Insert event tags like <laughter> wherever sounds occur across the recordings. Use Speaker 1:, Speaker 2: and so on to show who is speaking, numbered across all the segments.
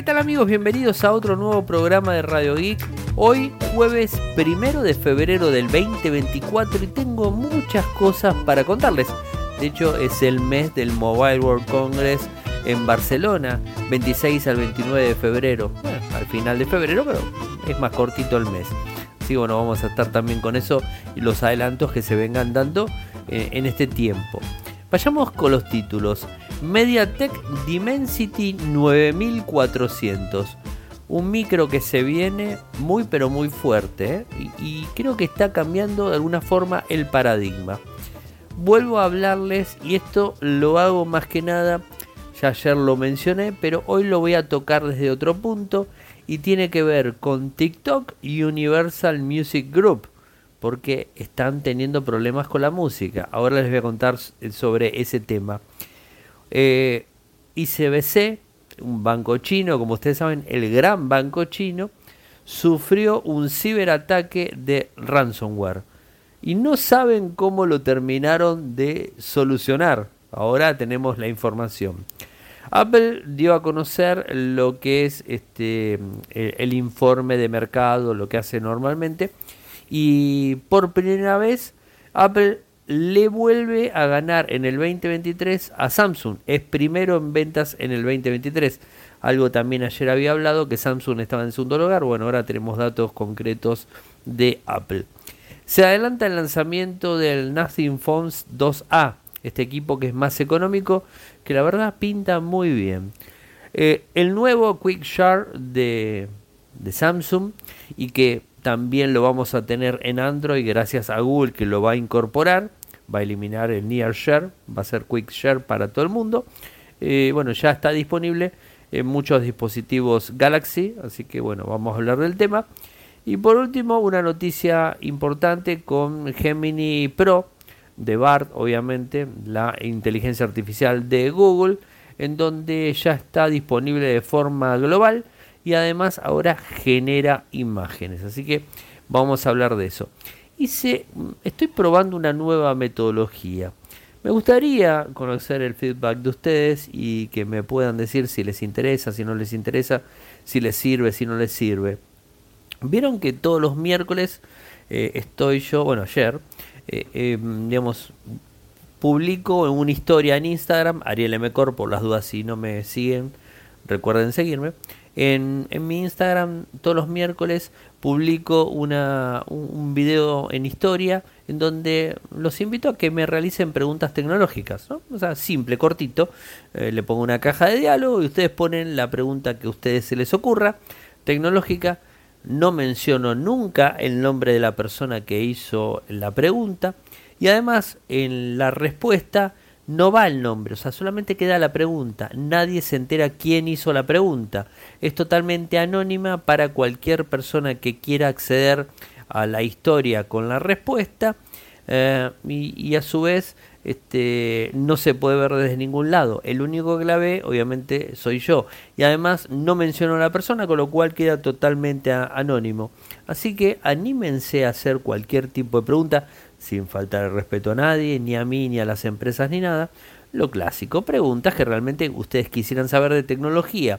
Speaker 1: ¿qué tal amigos? Bienvenidos a otro nuevo programa de Radio Geek. Hoy jueves primero de febrero del 2024 y tengo muchas cosas para contarles. De hecho es el mes del Mobile World Congress en Barcelona, 26 al 29 de febrero. Bueno, al final de febrero, pero es más cortito el mes. Así bueno, vamos a estar también con eso y los adelantos que se vengan dando eh, en este tiempo. Vayamos con los títulos. MediaTek Dimensity 9400. Un micro que se viene muy pero muy fuerte ¿eh? y, y creo que está cambiando de alguna forma el paradigma. Vuelvo a hablarles y esto lo hago más que nada, ya ayer lo mencioné, pero hoy lo voy a tocar desde otro punto y tiene que ver con TikTok y Universal Music Group porque están teniendo problemas con la música. Ahora les voy a contar sobre ese tema. Eh, ICBC, un banco chino, como ustedes saben, el gran banco chino, sufrió un ciberataque de ransomware. Y no saben cómo lo terminaron de solucionar. Ahora tenemos la información. Apple dio a conocer lo que es este, el, el informe de mercado, lo que hace normalmente y por primera vez Apple le vuelve a ganar en el 2023 a Samsung. Es primero en ventas en el 2023. Algo también ayer había hablado que Samsung estaba en segundo lugar. Bueno, ahora tenemos datos concretos de Apple. Se adelanta el lanzamiento del Nothing Phones 2A. Este equipo que es más económico, que la verdad pinta muy bien. Eh, el nuevo Quick Share de, de Samsung y que también lo vamos a tener en Android gracias a Google que lo va a incorporar. Va a eliminar el Near Share, va a ser Quick Share para todo el mundo. Eh, bueno, ya está disponible en muchos dispositivos Galaxy, así que bueno, vamos a hablar del tema. Y por último, una noticia importante con Gemini Pro de BART, obviamente, la inteligencia artificial de Google, en donde ya está disponible de forma global y además ahora genera imágenes. Así que vamos a hablar de eso. Hice, estoy probando una nueva metodología. Me gustaría conocer el feedback de ustedes y que me puedan decir si les interesa, si no les interesa, si les sirve, si no les sirve. Vieron que todos los miércoles eh, estoy yo, bueno, ayer, eh, em, digamos, publico una historia en Instagram, Ariel M. Cor, por las dudas si no me siguen, recuerden seguirme. En, mi Instagram todos los miércoles publico una, un, video en historia en donde los invito a que me realicen preguntas tecnológicas. ¿no? O sea, simple, cortito. Eh, le pongo una caja de diálogo y ustedes ponen la pregunta que a ustedes se les ocurra, tecnológica. No menciono nunca el nombre de la persona que hizo la pregunta. Y además en la respuesta no va el nombre, o sea, solamente queda la pregunta. Nadie se entera quién hizo la pregunta. Es totalmente anónima para cualquier persona que quiera acceder a la historia con la respuesta. Eh, y, a su vez este, no se puede ver desde ningún lado. El único que la ve, obviamente, soy yo. Y además no menciono a la persona, con lo cual queda totalmente anónimo. Así que anímense a hacer cualquier tipo de pregunta sin faltar el respeto a nadie, ni a mí, ni a las empresas, ni nada. Lo clásico, preguntas que realmente ustedes quisieran saber de tecnología.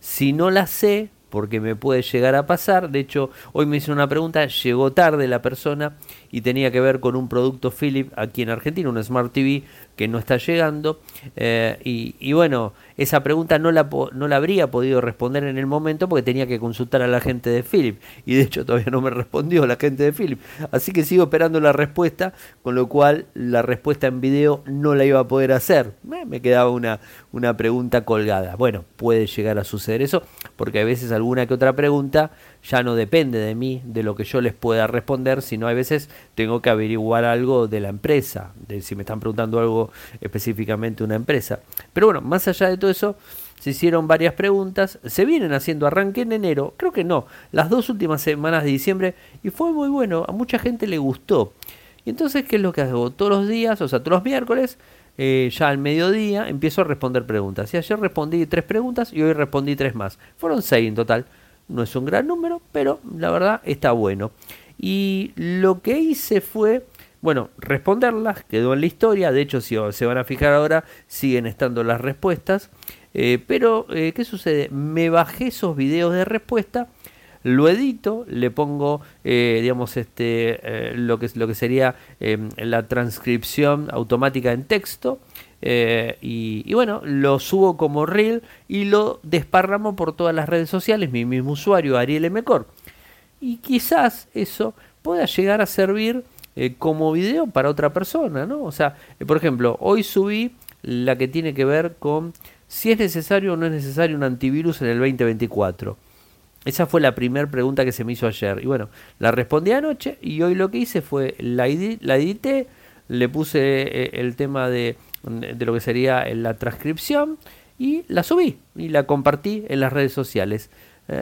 Speaker 1: Si no las sé, porque me puede llegar a pasar. De hecho, hoy me hizo una pregunta, llegó tarde la persona y tenía que ver con un producto Philip aquí en Argentina, un Smart TV que no está llegando. Eh, y, bueno, esa pregunta no la, no la habría podido responder en el momento porque tenía que consultar a la gente de Philip. Y de hecho todavía no me respondió la gente de Philip. Así que sigo esperando la respuesta, con lo cual la respuesta en video no la iba a poder hacer. me quedaba una, una pregunta colgada. Bueno, puede llegar a suceder eso, porque a veces alguna que otra pregunta ya no depende de mí, de lo que yo les pueda responder, sino a veces tengo que averiguar algo de la empresa, de si me están preguntando algo específicamente una empresa. Pero bueno, más allá de todo eso, se hicieron varias preguntas, se vienen haciendo arranque en enero, creo que no, las dos últimas semanas de diciembre, y fue muy bueno, a mucha gente le gustó. Y entonces, ¿qué es lo que hago? Todos los días, o sea, todos los miércoles, eh, ya al mediodía, empiezo a responder preguntas. Y ayer respondí tres preguntas y hoy respondí tres más. Fueron seis en total. No es un gran número, pero la verdad está bueno. Y lo que hice fue, bueno, responderlas, quedó en la historia. De hecho, si se van a fijar ahora, siguen estando las respuestas. pero, ¿qué sucede? Me bajé esos videos de respuesta lo edito, le pongo, digamos, este, lo, que, lo que sería la transcripción automática en texto. y, bueno, lo subo como reel y lo desparramo por todas las redes sociales, mi mismo usuario, Ariel Mecor. Y quizás eso pueda llegar a servir eh, como video para otra persona, ¿no? O sea, eh, por ejemplo, hoy subí la que tiene que ver con si es necesario o no es necesario un antivirus en el 2024. Esa fue la primera pregunta que se me hizo ayer. Y bueno, la respondí anoche y hoy lo que hice fue la, la edité, le puse eh, el tema de, de lo que sería la transcripción y la subí y la compartí en las redes sociales.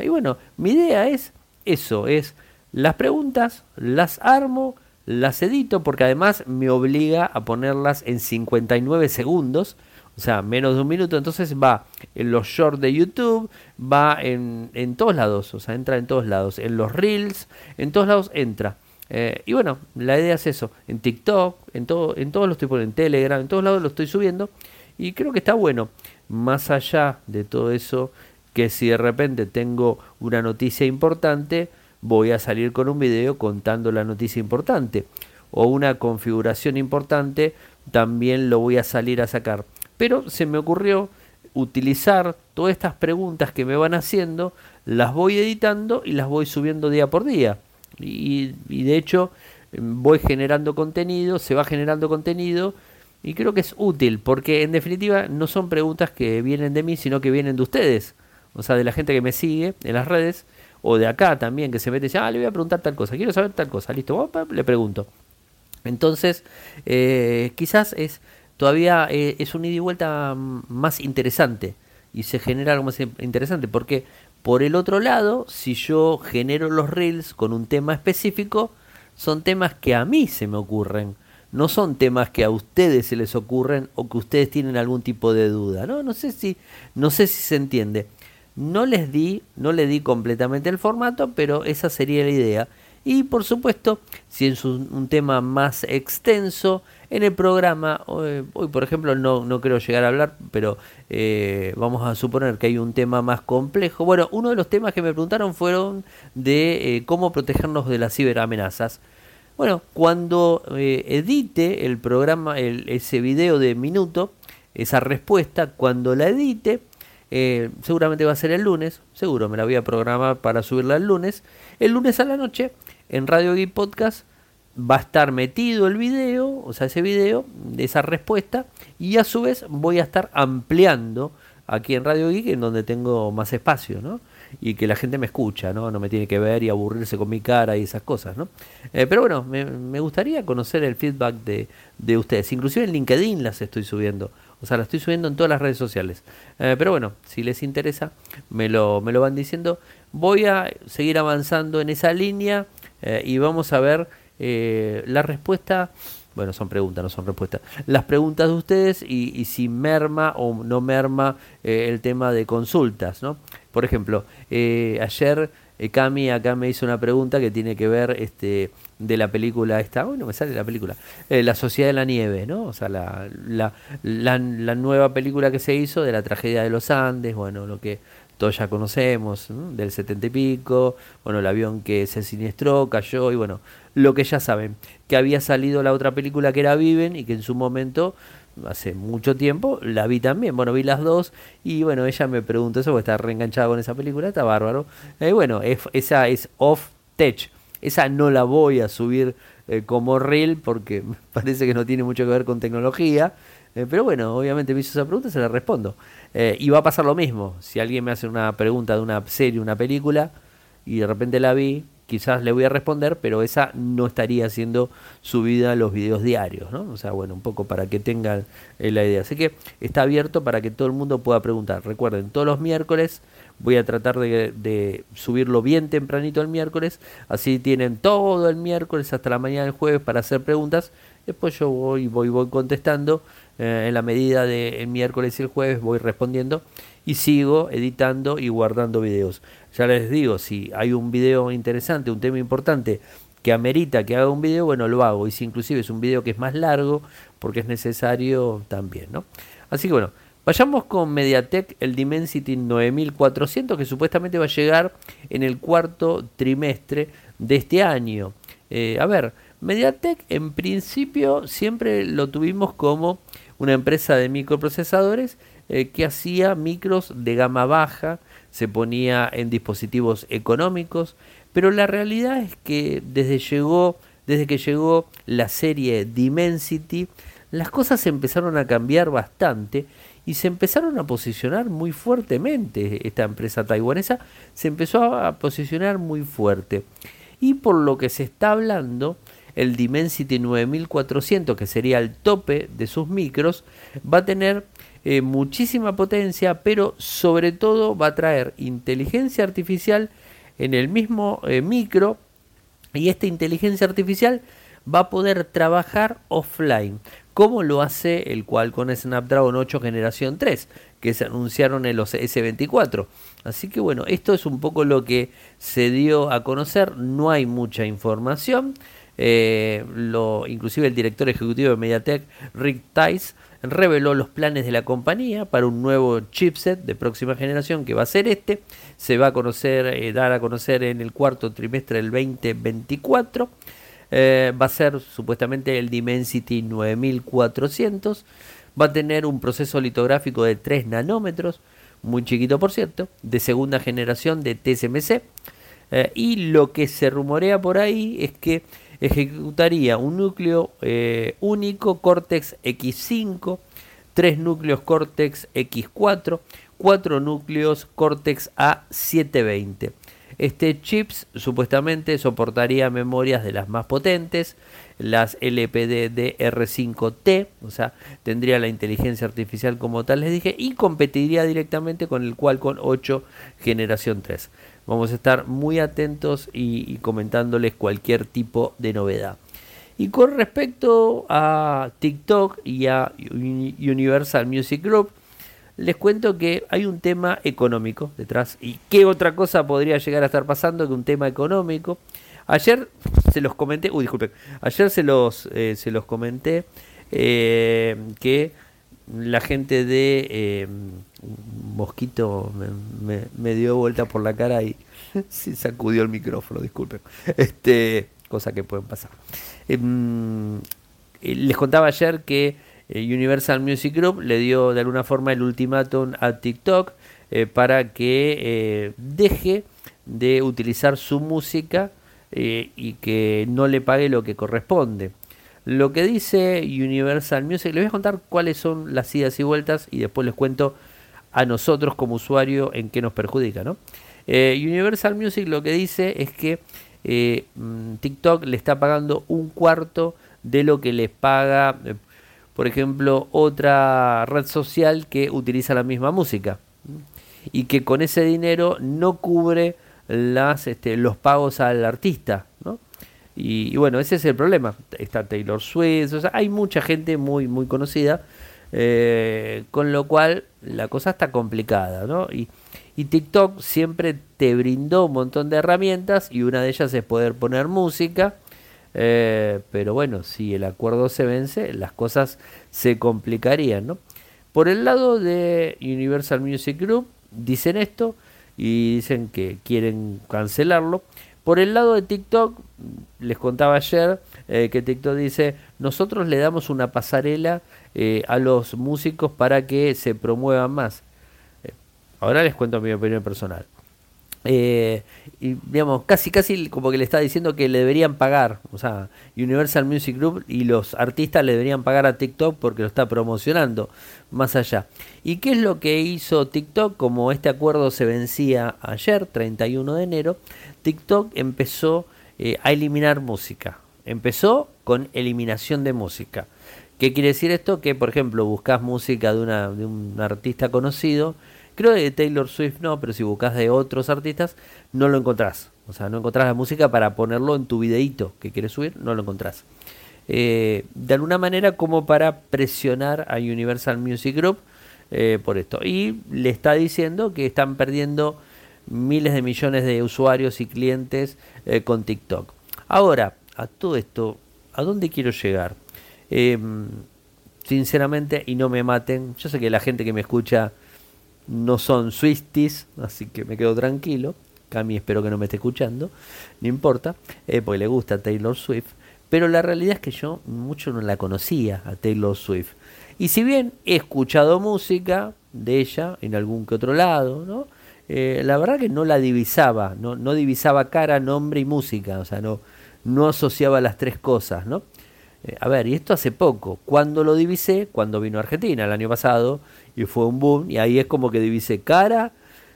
Speaker 1: y bueno, mi idea es eso, es las preguntas, las armo, las edito porque además me obliga a ponerlas en 59 segundos, o sea, menos de un minuto, entonces va en los shorts de YouTube, va en, en todos lados, o sea, entra en todos lados, en los reels, en todos lados entra. Eh, y bueno, la idea es eso, en TikTok, en, todo, en todos los tipos, en Telegram, en todos lados lo estoy subiendo y creo que está bueno. Más allá de todo eso, que si de repente tengo una noticia importante, voy a salir con un video contando la noticia importante. O una configuración importante, también lo voy a salir a sacar. Pero se me ocurrió utilizar todas estas preguntas que me van haciendo, las voy editando y las voy subiendo día por día. Y, y de hecho voy generando contenido, se va generando contenido y creo que es útil porque en definitiva no son preguntas que vienen de mí, sino que vienen de ustedes, o sea, de la gente que me sigue en las redes o de acá también, que se mete y dice, ah, le voy a preguntar tal cosa, quiero saber tal cosa, listo, le pregunto. Entonces, eh, quizás es todavía eh, es un ida y vuelta más interesante y se genera algo más interesante porque por el otro lado, si yo genero los reels con un tema específico, son temas que a mí se me ocurren, no son temas que a ustedes se les ocurren o que ustedes tienen algún tipo de duda, ¿no? No sé si no sé si se entiende. No les di, no le di completamente el formato, pero esa sería la idea. Y por supuesto, si es un, tema más extenso, en el programa, hoy, por ejemplo no, no quiero llegar a hablar, pero eh, vamos a suponer que hay un tema más complejo. Bueno, uno de los temas que me preguntaron fueron de eh, cómo protegernos de las ciberamenazas. Bueno, cuando eh, edite el programa, ese video de minuto, esa respuesta, cuando la edite, eh, seguramente va a ser el lunes, seguro me la voy a programar para subirla el lunes. El lunes a la noche en Radio Geek Podcast va a estar metido el video, o sea, ese video de esa respuesta, y a su vez voy a estar ampliando aquí en Radio Geek, en donde tengo más espacio, ¿no? Y que la gente me escucha, ¿no? No me tiene que ver y aburrirse con mi cara y esas cosas, ¿no? Eh, pero bueno, me, gustaría conocer el feedback de, de ustedes. Inclusive en LinkedIn las estoy subiendo. O sea, la estoy subiendo en todas las redes sociales. Eh, pero bueno, si les interesa, me lo, me lo van diciendo. Voy a seguir avanzando en esa línea eh, y vamos a ver eh, la respuesta. Bueno, son preguntas, no son respuestas. Las preguntas de ustedes y, y si merma o no merma el tema de consultas, ¿no? Por ejemplo, ayer Cami acá me hizo una pregunta que tiene que ver este, de la película esta, bueno, me sale la película, eh, La Sociedad de la Nieve, ¿no? O sea, la, la, la, nueva película que se hizo de la tragedia de los Andes, bueno, lo que todos ya conocemos, del setenta y pico, bueno, el avión que se siniestró, cayó, y bueno, lo que ya saben, que había salido la otra película que era Viven y que en su momento hace mucho tiempo, la vi también, bueno, vi las dos y bueno, ella me preguntó eso porque está reenganchada con esa película, está bárbaro. Eh, bueno, esa es off tech, esa no la voy a subir eh, como reel porque <laughs> parece que no tiene mucho que ver con tecnología. Eh, pero bueno, obviamente me hizo esa pregunta se la respondo. Eh, y va a pasar lo mismo. Si alguien me hace una pregunta de una serie, una película, y de repente la vi, quizás le voy a responder, pero esa no estaría siendo subida a los videos diarios, ¿no? O sea, bueno, un poco para que tengan la idea. Así que está abierto para que todo el mundo pueda preguntar. Recuerden, todos los miércoles Voy a tratar de, subirlo bien tempranito el miércoles. Así tienen todo el miércoles hasta la mañana del jueves para hacer preguntas. Después yo voy, voy, voy contestando. Eh, en la medida del miércoles y el jueves voy respondiendo. Y sigo editando y guardando videos. Ya les digo, si hay un video interesante, un tema importante que amerita que haga un video, bueno, lo hago. Y si inclusive es un video que es más largo, porque es necesario también, ¿no? Así que bueno, Vayamos con MediaTek, el Dimensity 9400, que supuestamente va a llegar en el cuarto trimestre de este año. Eh, a ver, MediaTek en principio siempre lo tuvimos como una empresa de microprocesadores eh, que hacía micros de gama baja, se ponía en dispositivos económicos, pero la realidad es que desde, llegó, desde que llegó la serie Dimensity, las cosas empezaron a cambiar bastante y se empezaron a posicionar muy fuertemente. Esta empresa taiwanesa se empezó a posicionar muy fuerte. Y por lo que se está hablando, el Dimensity 9400, que sería el tope de sus micros, va a tener eh, muchísima potencia, pero sobre todo va a traer inteligencia artificial en el mismo eh, micro y esta inteligencia artificial va a poder trabajar offline como lo hace el Qualcomm Snapdragon 8 generación 3, que se anunciaron en los S24. Así que bueno, esto es un poco lo que se dio a conocer, no hay mucha información. Eh, lo, inclusive el director ejecutivo de MediaTek, Rick Tice, reveló los planes de la compañía para un nuevo chipset de próxima generación que va a ser este. Se va a conocer, eh, dar a conocer en el cuarto trimestre del 2024. Eh, va a ser supuestamente el Dimensity 9400. Va a tener un proceso litográfico de 3 nanómetros, muy chiquito por cierto, de segunda generación de TSMC. Eh, y lo que se rumorea por ahí es que ejecutaría un núcleo eh, único Cortex X5, tres núcleos Cortex X4, cuatro núcleos Cortex A720. Este chips supuestamente soportaría memorias de las más potentes, las LPD DR5T, o sea, tendría la inteligencia artificial como tal les dije, y competiría directamente con el Qualcomm 8 generación 3. Vamos a estar muy atentos y, comentándoles cualquier tipo de novedad. Y con respecto a TikTok y a Universal Music Group, les cuento que hay un tema económico detrás. ¿Y qué otra cosa podría llegar a estar pasando que un tema económico? Ayer se los comenté, uy, disculpen, ayer se los, eh, se los comenté eh, que la gente de eh, Mosquito me, dio vuelta por la cara y <laughs> se sacudió el micrófono, disculpen. Este, cosa que pueden pasar. Em, les contaba ayer que eh, Universal Music Group le dio de alguna forma el ultimátum a TikTok eh, para que eh, deje de utilizar su música y que no le pague lo que corresponde. Lo que dice Universal Music, les voy a contar cuáles son las idas y vueltas y después les cuento a nosotros como usuario en qué nos perjudica. ¿no? Universal Music lo que dice es que mm, TikTok le está pagando un cuarto de lo que les paga por ejemplo, otra red social que utiliza la misma música y que con ese dinero no cubre las, este, los pagos al artista. Y, bueno, ese es el problema. Está Taylor Swift, o sea, hay mucha gente muy, muy conocida, eh, con lo cual la cosa está complicada. ¿no? Y, TikTok siempre te brindó un montón de herramientas y una de ellas es poder poner música eh, pero bueno, si el acuerdo se vence, las cosas se complicarían, ¿no? Por el lado de Universal Music Group, dicen esto y dicen que quieren cancelarlo. Por el lado de TikTok, les contaba ayer eh, que TikTok dice, nosotros le damos una pasarela eh, a los músicos para que se promuevan más. ahora les cuento mi opinión personal. Y digamos, casi casi como que le está diciendo que le deberían pagar, o sea, Universal Music Group y los artistas le deberían pagar a TikTok porque lo está promocionando más allá. ¿Y qué es lo que hizo TikTok? Como este acuerdo se vencía ayer, 31 de enero, TikTok empezó eh, a eliminar música. Empezó con eliminación de música. ¿Qué quiere decir esto? Que, por ejemplo, buscas música de, una, de un artista conocido, Creo que de Taylor Swift no, pero si buscas de otros artistas, no lo encontrás. O sea, no encontrás la música para ponerlo en tu videíto que quieres subir, no lo encontrás. Eh, de alguna manera como para presionar a Universal Music Group eh, por esto. Y le está diciendo que están perdiendo miles de millones de usuarios y clientes eh, con TikTok. Ahora, a todo esto, ¿a dónde quiero llegar? Em, sinceramente, y no me maten, yo sé que la gente que me escucha no son Swifties, así que me quedo tranquilo. Cami espero que no me esté escuchando, no importa, eh, porque le gusta Taylor Swift. Pero la realidad es que yo mucho no la conocía a Taylor Swift. Y si bien he escuchado música de ella en algún que otro lado, ¿no? Eh, la verdad que no la divisaba, no, no divisaba cara, nombre y música, o sea, no, no asociaba las tres cosas, ¿no? Eh, a ver, y esto hace poco, cuando lo divisé, cuando vino a Argentina el año pasado, y fue un boom, y ahí es como que divisé cara,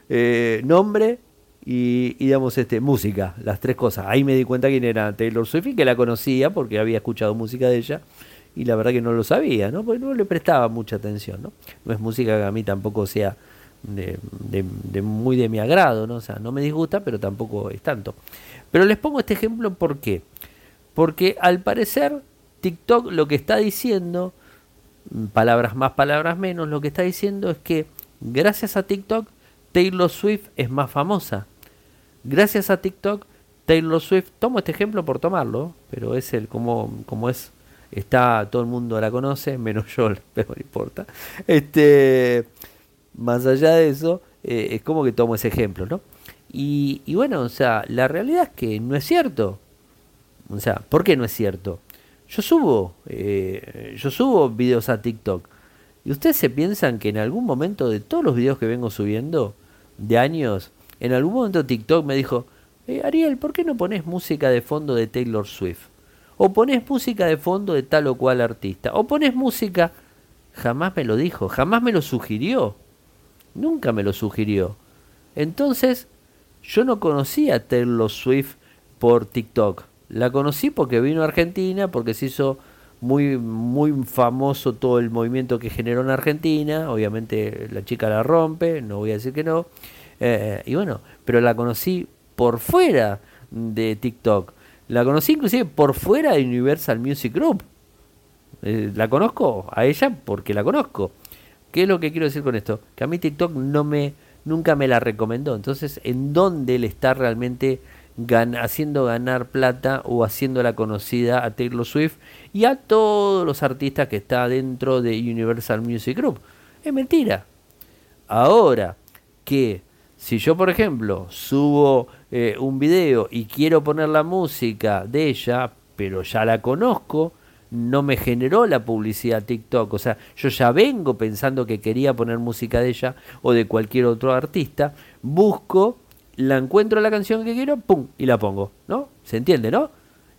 Speaker 1: eh, nombre y, digamos, este, música, las tres cosas. Ahí me di cuenta quién era Taylor Swift y que la conocía porque había escuchado música de ella y la verdad que no lo sabía, ¿no? Porque no le prestaba mucha atención, ¿no? No es música que a mí tampoco sea de, de, muy de mi agrado, ¿no? O sea, no me disgusta, pero tampoco es tanto. Pero les pongo este ejemplo, ¿por qué? Porque al parecer TikTok lo que está diciendo, palabras más, palabras menos, lo que está diciendo es que gracias a TikTok Taylor Swift es más famosa. Gracias a TikTok, Taylor Swift, tomo este ejemplo por tomarlo, pero es el como, es, está, todo el mundo la conoce, menos yo, <laughs> pero no importa. Este, más allá de eso, eh, es como que tomo ese ejemplo, ¿no? Y, y, bueno, o sea, la realidad es que no es cierto. O sea, ¿por qué no es cierto? Yo subo, eh, yo subo videos a TikTok. Y ustedes se piensan que en algún momento de todos los videos que vengo subiendo, de años, en algún momento TikTok me dijo, eh, Ariel, ¿por qué no pones música de fondo de Taylor Swift? O pones música de fondo de tal o cual artista. O pones música... Jamás me lo dijo, jamás me lo sugirió. Nunca me lo sugirió. Entonces, yo no conocía a Taylor Swift por TikTok. La conocí porque vino a Argentina, porque se hizo muy, muy famoso todo el movimiento que generó en Argentina. Obviamente la chica la rompe, no voy a decir que no. Eh, y bueno, pero la conocí por fuera de TikTok. La conocí inclusive por fuera de Universal Music Group. Eh, la conozco a ella porque la conozco. ¿Qué es lo que quiero decir con esto? Que a mí TikTok no me, nunca me la recomendó. Entonces, ¿en dónde él está realmente haciendo ganar plata o haciéndola conocida a Taylor Swift y a todos los artistas que está dentro de Universal Music Group? Es mentira. Ahora que si yo, por ejemplo, subo eh, un video y quiero poner la música de ella, pero ya la conozco, no me generó la publicidad TikTok. O sea, yo ya vengo pensando que quería poner música de ella o de cualquier otro artista. Busco, la encuentro la canción que quiero, pum, y la pongo. ¿No? ¿Se entiende, no?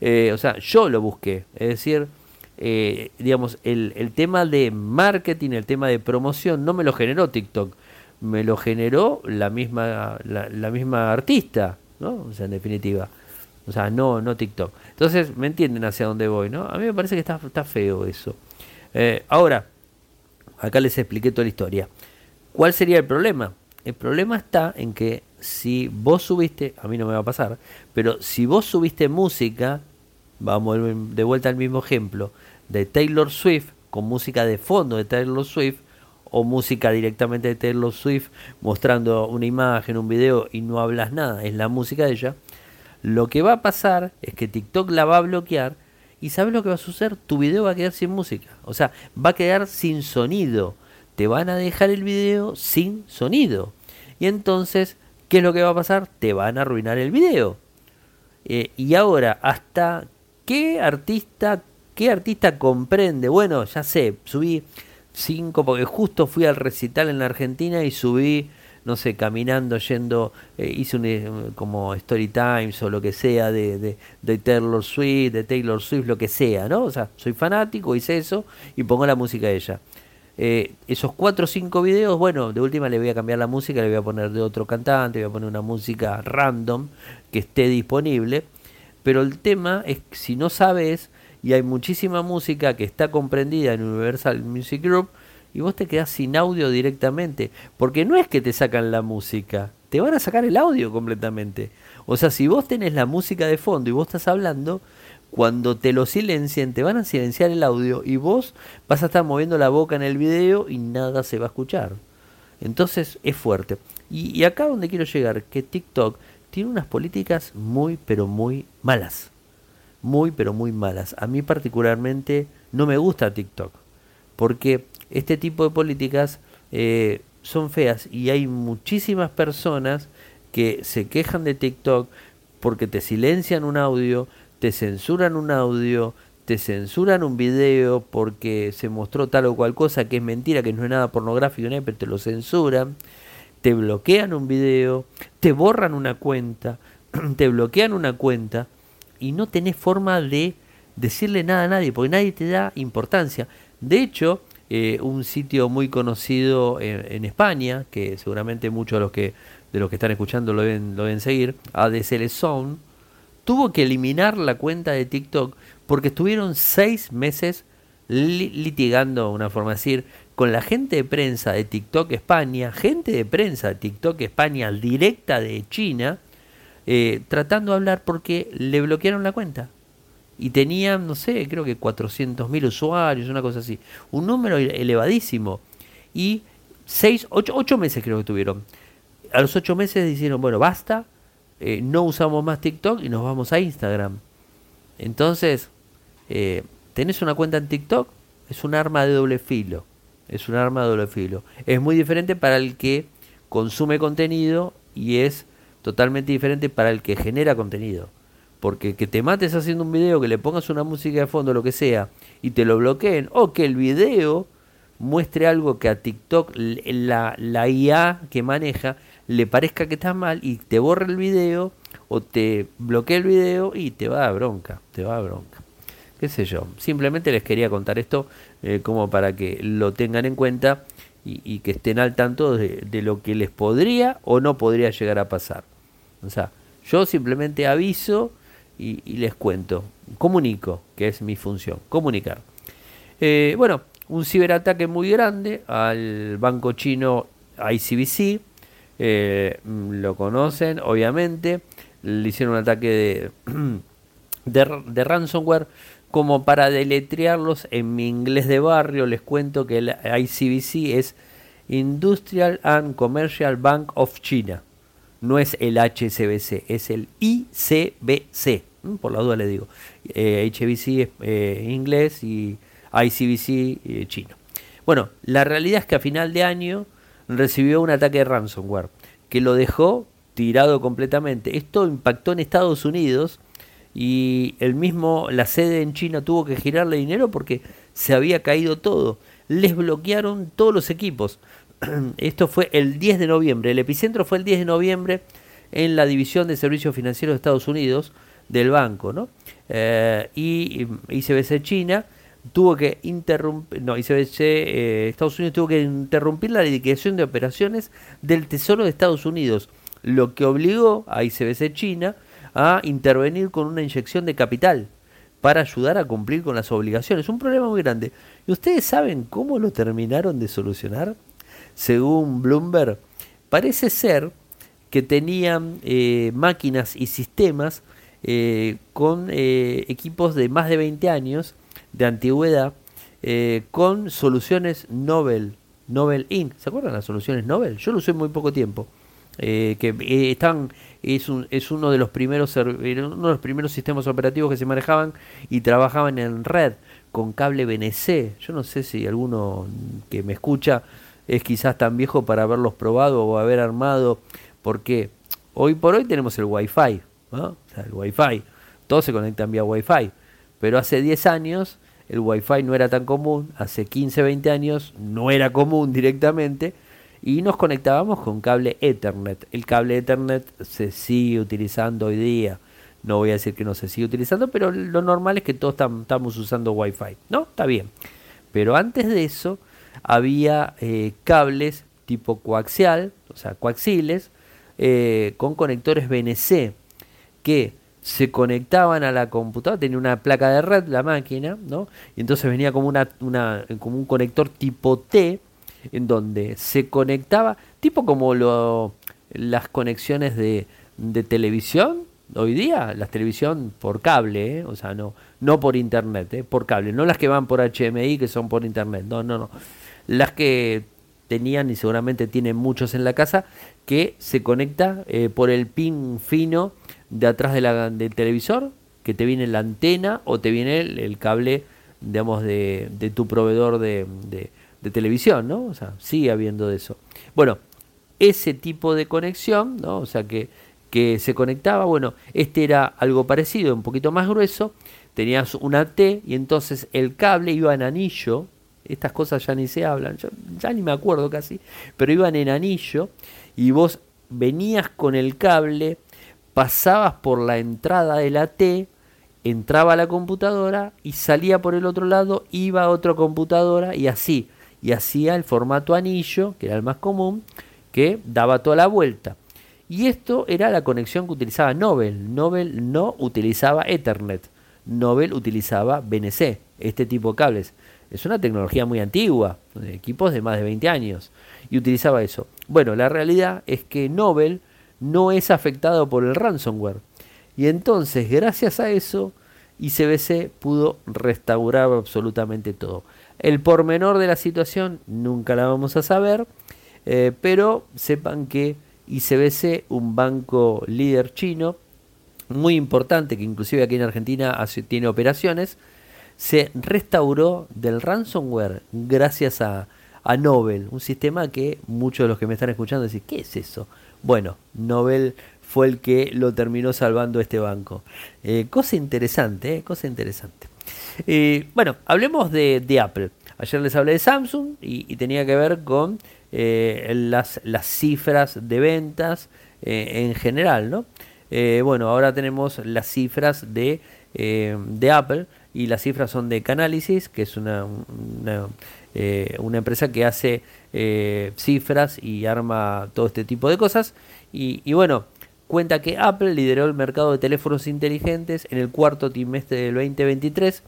Speaker 1: Eh, o sea, yo lo busqué. Es decir, eh, digamos, el, el, tema de marketing, el tema de promoción, no me lo generó TikTok. Me lo generó la misma, la, misma artista, ¿no? O sea, en definitiva. O sea, no, no TikTok. Entonces, ¿me entienden hacia dónde voy, no? A mí me parece que está, está feo eso. Eh, ahora, acá les expliqué toda la historia. ¿Cuál sería el problema? El problema está en que si vos subiste, a mí no me va a pasar, pero si vos subiste música, vamos de vuelta al mismo ejemplo, de Taylor Swift, con música de fondo de Taylor Swift, o música directamente de Taylor Swift, mostrando una imagen, un video y no hablas nada, es la música de ella, lo que va a pasar es que TikTok la va a bloquear y ¿sabes lo que va a suceder? Tu video va a quedar sin música. O sea, va a quedar sin sonido. Te van a dejar el video sin sonido. Y entonces, ¿qué es lo que va a pasar? Te van a arruinar el video. Eh, y ahora, ¿hasta qué artista, qué artista comprende? Bueno, ya sé, subí cinco porque justo fui al recital en la Argentina y subí no sé, caminando, yendo, eh, hice un, eh, como Story Times o lo que sea de, de, Taylor Swift, de Taylor Swift, lo que sea, ¿no? O sea, soy fanático, hice eso y pongo la música de ella. Eh, esos cuatro o cinco videos, bueno, de última le voy a cambiar la música, le voy a poner de otro cantante, voy a poner una música random que esté disponible. Pero el tema es que si no sabes, y hay muchísima música que está comprendida en Universal Music Group, y vos te quedás sin audio directamente. Porque no es que te sacan la música, te van a sacar el audio completamente. O sea, si vos tenés la música de fondo y vos estás hablando, cuando te lo silencien, te van a silenciar el audio y vos vas a estar moviendo la boca en el video y nada se va a escuchar. Entonces es fuerte. Y, acá donde quiero llegar, que TikTok tiene unas políticas muy, pero muy malas. Muy, pero muy malas. A mí particularmente no me gusta TikTok porque este tipo de políticas eh, son feas y hay muchísimas personas que se quejan de TikTok porque te silencian un audio, te censuran un audio, te censuran un video porque se mostró tal o cual cosa que es mentira, que no es nada pornográfico, pero te lo censuran, te bloquean un video, te borran una cuenta, <clears throat> te bloquean una cuenta y no tenés forma de decirle nada a nadie, porque nadie te da importancia. De hecho, eh, un sitio muy conocido en, España, que seguramente muchos de los que, los que están escuchando lo deben, lo deben seguir, ADSL Zone, tuvo que eliminar la cuenta de TikTok porque estuvieron seis meses litigando, una forma de decir, con la gente de prensa de TikTok España, gente de prensa de TikTok España directa de China, eh, tratando de hablar porque le bloquearon la cuenta. Y tenían, no sé, creo que 400.000 usuarios, una cosa así. Un número elevadísimo. Y seis, ocho, ocho meses creo que tuvieron. A los ocho meses dijeron, bueno, basta, eh, no usamos más TikTok y nos vamos a Instagram. Entonces, eh, tenés una cuenta en TikTok, es un arma de doble filo. Es un arma de doble filo. Es muy diferente para el que consume contenido y es totalmente diferente para el que genera contenido. Porque que te mates haciendo un video, que le pongas una música de fondo, lo que sea, y te lo bloqueen, o que el video muestre algo que a TikTok, la, la IA que maneja, le parezca que está mal y te borre el video o te bloquea el video y te va a bronca, te va a bronca. Qué sé yo, simplemente les quería contar esto eh, como para que lo tengan en cuenta y, que estén al tanto de, lo que les podría o no podría llegar a pasar. O sea, yo simplemente aviso y, les cuento, comunico, que es mi función, comunicar. Eh, bueno, un ciberataque muy grande al banco chino ICBC, eh, lo conocen, obviamente, le hicieron un ataque <clears throat> de, de, ransomware. Como para deletrearlos en mi inglés de barrio, les cuento que el ICBC es Industrial and Commercial Bank of China no es el HSBC, es el ICBC, por la duda le digo. Eh, HBC es eh, inglés y ICBC eh, chino. Bueno, la realidad es que a final de año recibió un ataque de ransomware que lo dejó tirado completamente. Esto impactó en Estados Unidos y el mismo, la sede en China tuvo que girarle dinero porque se había caído todo. Les bloquearon todos los equipos. <clears throat> esto fue el 10 de noviembre, el epicentro fue el 10 de noviembre en la División de Servicios Financieros de Estados Unidos del banco, ¿no? Eh, y ICBC China tuvo que interrumpir, no, ICBC eh, Estados Unidos tuvo que interrumpir la liquidación de operaciones del Tesoro de Estados Unidos, lo que obligó a ICBC China a intervenir con una inyección de capital para ayudar a cumplir con las obligaciones. Un problema muy grande. ¿Y ustedes saben cómo lo terminaron de solucionar? según Bloomberg, parece ser que tenían eh, máquinas y sistemas eh, con eh, equipos de más de 20 años de antigüedad, con soluciones Nobel, Nobel Inc. ¿Se acuerdan las soluciones Nobel? Yo lo usé muy poco tiempo. que están es, un, es uno de los primeros uno de los primeros sistemas operativos que se manejaban y trabajaban en red con cable BNC. Yo no sé si alguno que me escucha es quizás tan viejo para haberlos probado o haber armado, porque hoy por hoy tenemos el Wi-Fi, ¿no? el Wi-Fi, todos se conectan vía Wi-Fi, pero hace 10 años el Wi-Fi no era tan común, hace 15, 20 años no era común directamente, y nos conectábamos con cable Ethernet. El cable Ethernet se sigue utilizando hoy día. No voy a decir que no se sigue utilizando, pero lo normal es que todos estamos usando Wi-Fi. ¿No? Está bien. Pero antes de eso, había eh, cables tipo coaxial, o sea, coaxiles, eh, con conectores BNC que se conectaban a la computadora, tenía una placa de red la máquina, ¿no? Y entonces venía como, una, una, como un conector tipo T, en donde se conectaba, tipo como lo, las conexiones de, de televisión, hoy día, la televisión por cable, ¿eh? o sea, no, no por internet, por cable, no las que van por HMI que son por internet, no, no, no las que tenían y seguramente tienen muchos en la casa, que se conecta eh, por el pin fino de atrás de del televisor, que te viene la antena o te viene el, cable digamos, de, tu proveedor de, de, televisión, ¿no? O sea, sigue habiendo de eso. Bueno, ese tipo de conexión, ¿no? O sea, que, que se conectaba, bueno, este era algo parecido, un poquito más grueso, tenías una T y entonces el cable iba en anillo, estas cosas ya ni se hablan, ya ni me acuerdo casi, pero iban en anillo y vos venías con el cable, pasabas por la entrada de la T, entraba a la computadora y salía por el otro lado, iba a otra computadora y así, y hacía el formato anillo, que era el más común, que daba toda la vuelta. Y esto era la conexión que utilizaba Nobel. Nobel no utilizaba Ethernet. Nobel utilizaba BNC, este tipo de cables. Es una tecnología muy antigua, equipos de más de 20 años, y utilizaba eso. Bueno, la realidad es que Nobel no es afectado por el ransomware. Y entonces, gracias a eso, ICBC pudo restaurar absolutamente todo. El pormenor de la situación nunca la vamos a saber, eh, pero sepan que ICBC, un banco líder chino, muy importante, que inclusive aquí en Argentina tiene operaciones, se restauró del ransomware gracias a, a Nobel, un sistema que muchos de los que me están escuchando dicen, ¿qué es eso? Bueno, Nobel fue el que lo terminó salvando este banco. Eh, cosa interesante, eh, cosa interesante. Eh, bueno, hablemos de, Apple. Ayer les hablé de Samsung y, tenía que ver con las, las, cifras de ventas en general, ¿no? bueno, ahora tenemos las cifras de, de Apple y las cifras son de Canalysis, que es una, una, empresa que hace cifras y arma todo este tipo de cosas. Y, y, bueno, cuenta que Apple lideró el mercado de teléfonos inteligentes en el cuarto trimestre del 2023,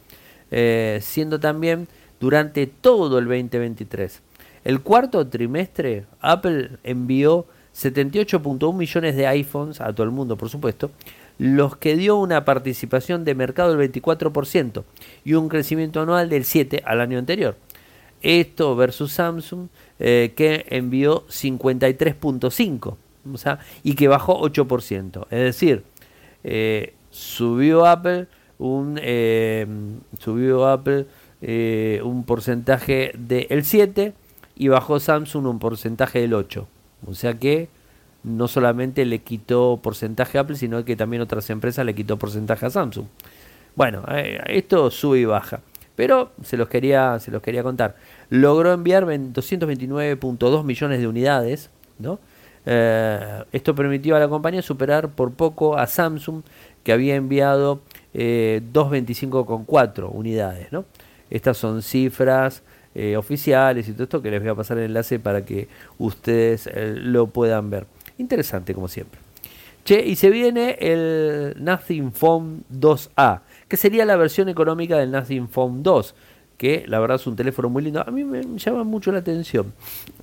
Speaker 1: eh, siendo también durante todo el 2023. El cuarto trimestre, Apple envió 78.1 millones de iPhones a todo el mundo, por supuesto, los que dio una participación de mercado del 24% y un crecimiento anual del 7% al año anterior. Esto versus Samsung, eh, que envió 53.5 y que bajó 8%. Es decir, eh, subió Apple un eh, subió Apple un porcentaje del 7 y bajó Samsung un porcentaje del 8. O sea que no solamente le quitó porcentaje a Apple, sino que también otras empresas le quitó porcentaje a Samsung. Bueno, esto sube y baja. Pero se los quería, se los quería contar. Logró enviar 229.2 millones de unidades, ¿no? Eh, esto permitió a la compañía superar por poco a Samsung, que había enviado eh, 225,4 unidades. ¿no? Estas son cifras eh, oficiales y todo esto que les voy a pasar el enlace para que ustedes eh, lo puedan ver. Interesante como siempre. Che, y se viene el Nothing Phone 2A, que sería la versión económica del Nothing Phone 2, que la verdad es un teléfono muy lindo. A mí me llama mucho la atención.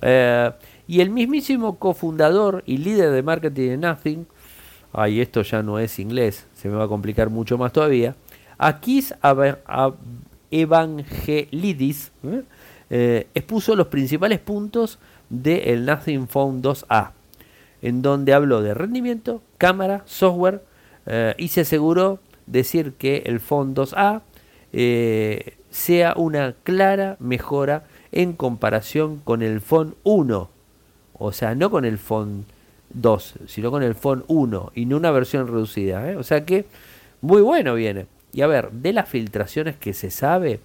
Speaker 1: Eh, y el mismísimo cofundador y líder de marketing de Nothing, ay, esto ya no es inglés, se me va a complicar mucho más todavía, Akis Evangelidis ¿eh? Expuso los principales puntos del Nothing Phone 2A, en donde habló de rendimiento, cámara, software eh, y se aseguró decir que el Phone 2A sea una clara mejora en comparación con el Phone 1 o sea, no con el Phone 2, sino con el Phone 1 y no una versión reducida. ¿eh? O sea que muy bueno viene. Y a ver, de las filtraciones que se sabe,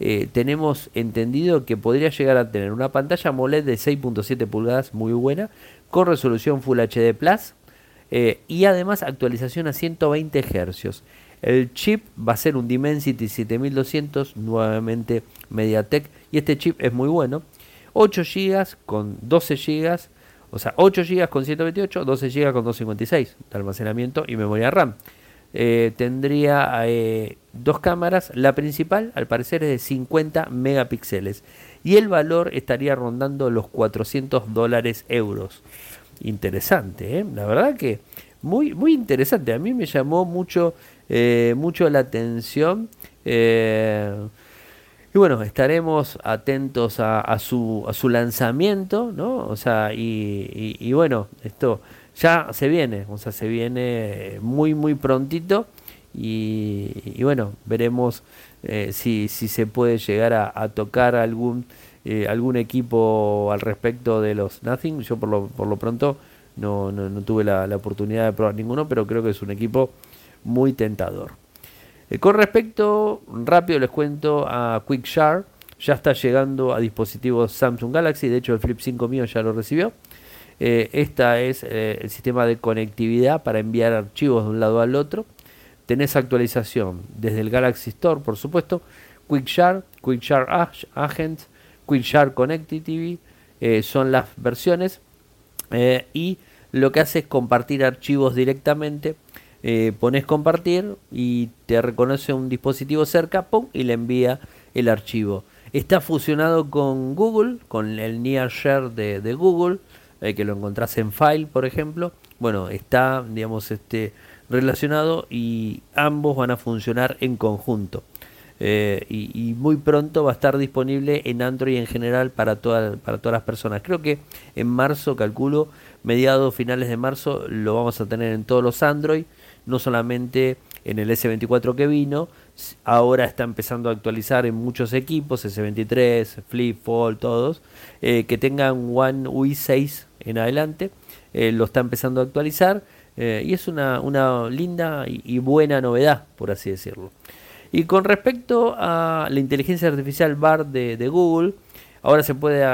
Speaker 1: eh, tenemos entendido que podría llegar a tener una pantalla AMOLED de 6.7 pulgadas muy buena, con resolución Full HD Plus eh, y además actualización a 120 Hz. El chip va a ser un Dimensity 7200, nuevamente MediaTek, y este chip es muy bueno. 8 GB con 12 GB, o sea, 8 GB con 128, 12 GB con 256 de almacenamiento y memoria RAM. Eh, tendría eh, dos cámaras, la principal al parecer es de 50 megapíxeles y el valor estaría rondando los 400 dólares euros. Interesante, ¿eh? la verdad que muy, muy interesante. A mí me llamó mucho, mucho la atención. Y bueno, estaremos atentos a, su, a su lanzamiento, ¿no? O sea, y, y, bueno, esto ya se viene, o sea, se viene muy, muy prontito. y, bueno, veremos eh, si, si se puede llegar a, tocar algún, eh, algún equipo al respecto de los Nothing. Yo por lo, por lo pronto no, no, tuve la, la, oportunidad de probar ninguno, pero creo que es un equipo muy tentador. Eh, con respecto, rápido les cuento a QuickShare, ya está llegando a dispositivos Samsung Galaxy, de hecho el Flip 5 mío ya lo recibió. Eh, esta es eh, el sistema de conectividad para enviar archivos de un lado al otro. Tenés actualización desde el Galaxy Store, por supuesto, QuickShare, QuickShare Agent, QuickShare Connectivity, son las versiones y lo que hace es compartir archivos directamente eh, pones compartir y te reconoce un dispositivo cerca y le envía el archivo. Está fusionado con Google, con el Near Share de, Google, eh, que lo encontrás en File, por ejemplo. Bueno, está, digamos, este, relacionado y ambos van a funcionar en conjunto. Eh, y, muy pronto va a estar disponible en Android en general para, para todas las personas. Creo que en marzo, calculo, mediados, finales de marzo, lo vamos a tener en todos los Android no solamente en el S24 que vino, ahora está empezando a actualizar en muchos equipos, S23, Flip, Fold, todos, eh, que tengan One UI 6 en adelante, eh, lo está empezando a actualizar y es una, una linda y, buena novedad, por así decirlo. Y con respecto a la inteligencia artificial BAR de, Google, ahora se puede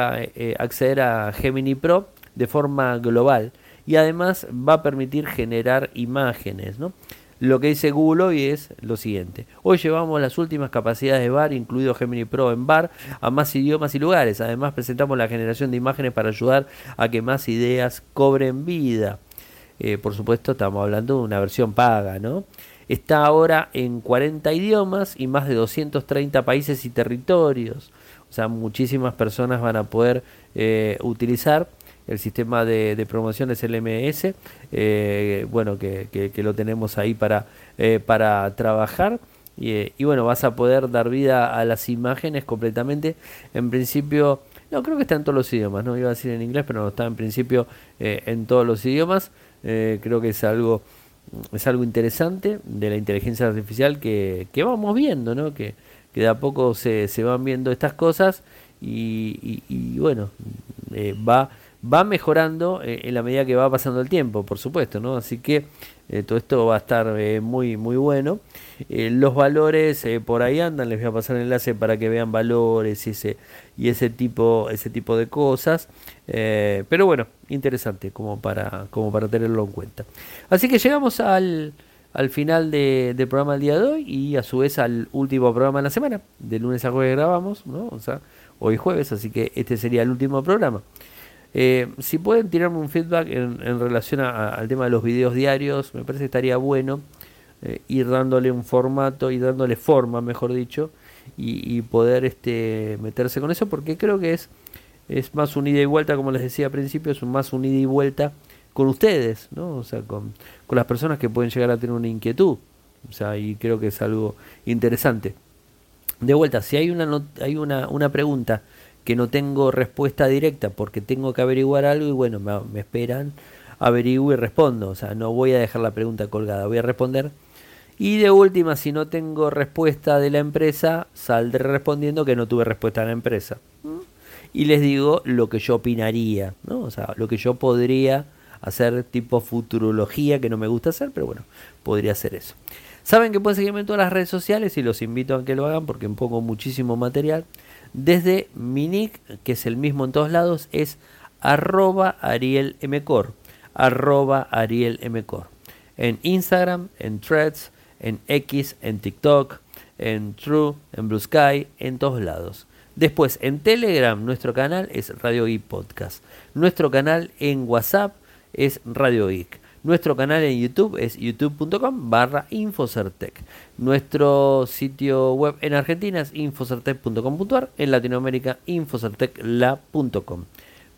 Speaker 1: acceder a Gemini Pro de forma global y además va a permitir generar imágenes. ¿no? Lo que dice Google hoy es lo siguiente. Hoy llevamos las últimas capacidades de VAR, incluido Gemini Pro en VAR, a más idiomas y lugares. Además presentamos la generación de imágenes para ayudar a que más ideas cobren vida. Eh, por supuesto estamos hablando de una versión paga, ¿no? Está ahora en 40 idiomas y más de 230 países y territorios. O sea, muchísimas personas van a poder eh, utilizar el sistema de, de promoción es eh, bueno, que, lo tenemos ahí para, eh, para trabajar. Y, bueno, vas a poder dar vida a las imágenes completamente. En principio, no creo que está en todos los idiomas, no iba a decir en inglés, pero no está en principio en todos los idiomas. creo que es algo es algo interesante de la inteligencia artificial que, que vamos viendo, ¿no? Que, que de a poco se, se van viendo estas cosas y, y, y bueno, va va mejorando eh, en la medida que va pasando el tiempo, por supuesto, ¿no? Así que eh, todo esto va a estar eh, muy muy bueno. los valores por ahí andan, les voy a pasar el enlace para que vean valores y ese y ese tipo ese tipo de cosas. pero bueno, interesante como para como para tenerlo en cuenta. Así que llegamos al al final de, del programa del día de hoy y a su vez al último programa de la semana. De lunes a jueves grabamos, ¿no? O sea, hoy jueves, así que este sería el último programa. Eh, si pueden tirarme un feedback en, relación al tema de los videos diarios, me parece que estaría bueno eh, ir dándole un formato y dándole forma, mejor dicho, y, poder este, meterse con eso, porque creo que es, es más un ida y vuelta, como les decía al principio, es más un ida y vuelta con ustedes, ¿no? O sea, con, con las personas que pueden llegar a tener una inquietud. O sea, y creo que es algo interesante. De vuelta, si hay una, hay una, una pregunta que no tengo respuesta directa porque tengo que averiguar algo y bueno, me, esperan, averiguo y respondo. O sea, no voy a dejar la pregunta colgada, voy a responder. Y de última, si no tengo respuesta de la empresa, saldré respondiendo que no tuve respuesta de la empresa. Y les digo lo que yo opinaría, ¿no? O sea, lo que yo podría hacer tipo futurología, que no me gusta hacer, pero bueno, podría hacer eso. Saben que pueden seguirme en todas las redes sociales y los invito a que lo hagan porque pongo muchísimo material. Desde mi nick, que es el mismo en todos lados, es arroba arielmcor. Arroba arielmcor. En Instagram, en Threads, en X, en TikTok, en True, en Blue Sky, en todos lados. Después, en Telegram, nuestro canal es Radio Geek Podcast. Nuestro canal en WhatsApp es Radio Geek. Nuestro canal en YouTube es youtube.com barra Infocertec. Nuestro sitio web en Argentina es infocertec.com.ar. En Latinoamérica, infocertecla.com.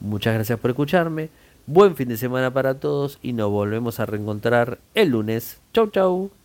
Speaker 1: Muchas gracias por escucharme. Buen fin de semana para todos y nos volvemos a reencontrar el lunes. Chau, chau.